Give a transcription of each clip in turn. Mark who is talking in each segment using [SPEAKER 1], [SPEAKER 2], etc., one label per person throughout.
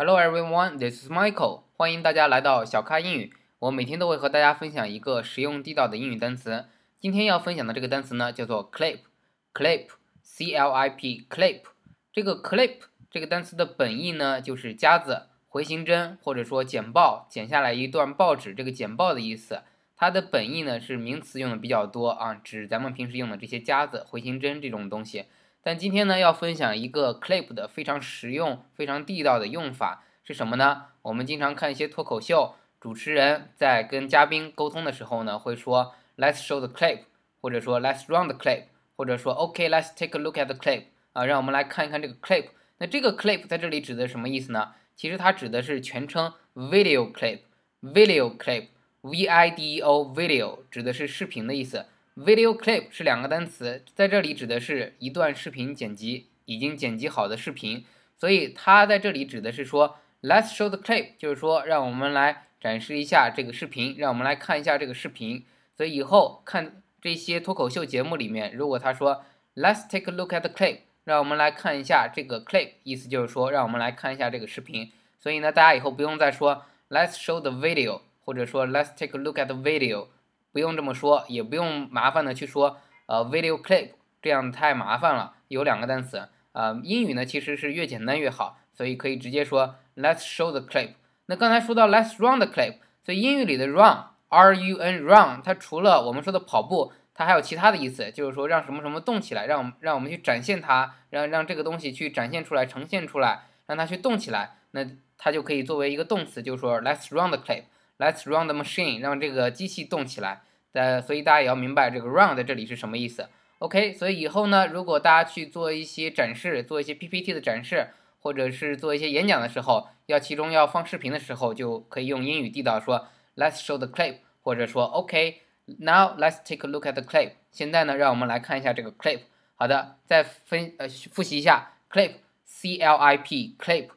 [SPEAKER 1] Hello everyone, this is Michael. 欢迎大家来到小咖英语。我每天都会和大家分享一个实用地道的英语单词。今天要分享的这个单词呢，叫做 clip。clip，c l i p，clip。这个 clip 这个单词的本意呢，就是夹子、回形针，或者说剪报，剪下来一段报纸，这个剪报的意思。它的本意呢是名词用的比较多啊，指咱们平时用的这些夹子、回形针这种东西。但今天呢，要分享一个 clip 的非常实用、非常地道的用法是什么呢？我们经常看一些脱口秀，主持人在跟嘉宾沟通的时候呢，会说 Let's show the clip，或者说 Let's run the clip，或者说 OK，Let's take a look at the clip，啊，让我们来看一看这个 clip。那这个 clip 在这里指的什么意思呢？其实它指的是全称 video clip，video clip。V I D E O video 指的是视频的意思，video clip 是两个单词，在这里指的是一段视频剪辑，已经剪辑好的视频，所以它在这里指的是说，Let's show the clip，就是说让我们来展示一下这个视频，让我们来看一下这个视频。所以以后看这些脱口秀节目里面，如果他说 Let's take a look at the clip，让我们来看一下这个 clip，意思就是说让我们来看一下这个视频。所以呢，大家以后不用再说 Let's show the video。或者说，Let's take a look at the video，不用这么说，也不用麻烦的去说，呃，video clip，这样太麻烦了。有两个单词，呃，英语呢其实是越简单越好，所以可以直接说 Let's show the clip。那刚才说到 Let's run the clip，所以英语里的 run，r u n run，它除了我们说的跑步，它还有其他的意思，就是说让什么什么动起来，让我们让我们去展现它，让让这个东西去展现出来，呈现出来，让它去动起来，那它就可以作为一个动词，就是说 Let's run the clip。Let's run the machine，让这个机器动起来。呃，所以大家也要明白这个 run 在这里是什么意思。OK，所以以后呢，如果大家去做一些展示，做一些 PPT 的展示，或者是做一些演讲的时候，要其中要放视频的时候，就可以用英语地道说 Let's show the clip，或者说 OK，now let's take a look at the clip。现在呢，让我们来看一下这个 clip。好的，再分呃复习一下 clip，C L I P，clip。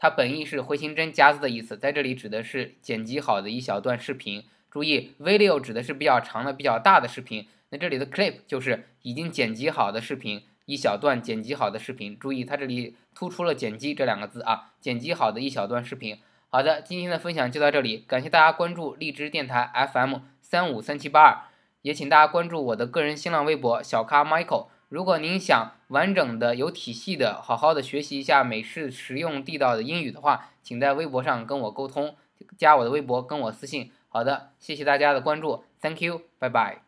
[SPEAKER 1] 它本意是回形针夹子的意思，在这里指的是剪辑好的一小段视频。注意，video 指的是比较长的、比较大的视频，那这里的 clip 就是已经剪辑好的视频，一小段剪辑好的视频。注意，它这里突出了“剪辑”这两个字啊，剪辑好的一小段视频。好的，今天的分享就到这里，感谢大家关注荔枝电台 FM 三五三七八二，也请大家关注我的个人新浪微博小咖 Michael。如果您想完整的、有体系的、好好的学习一下美式实用地道的英语的话，请在微博上跟我沟通，加我的微博跟我私信。好的，谢谢大家的关注，Thank you，拜拜。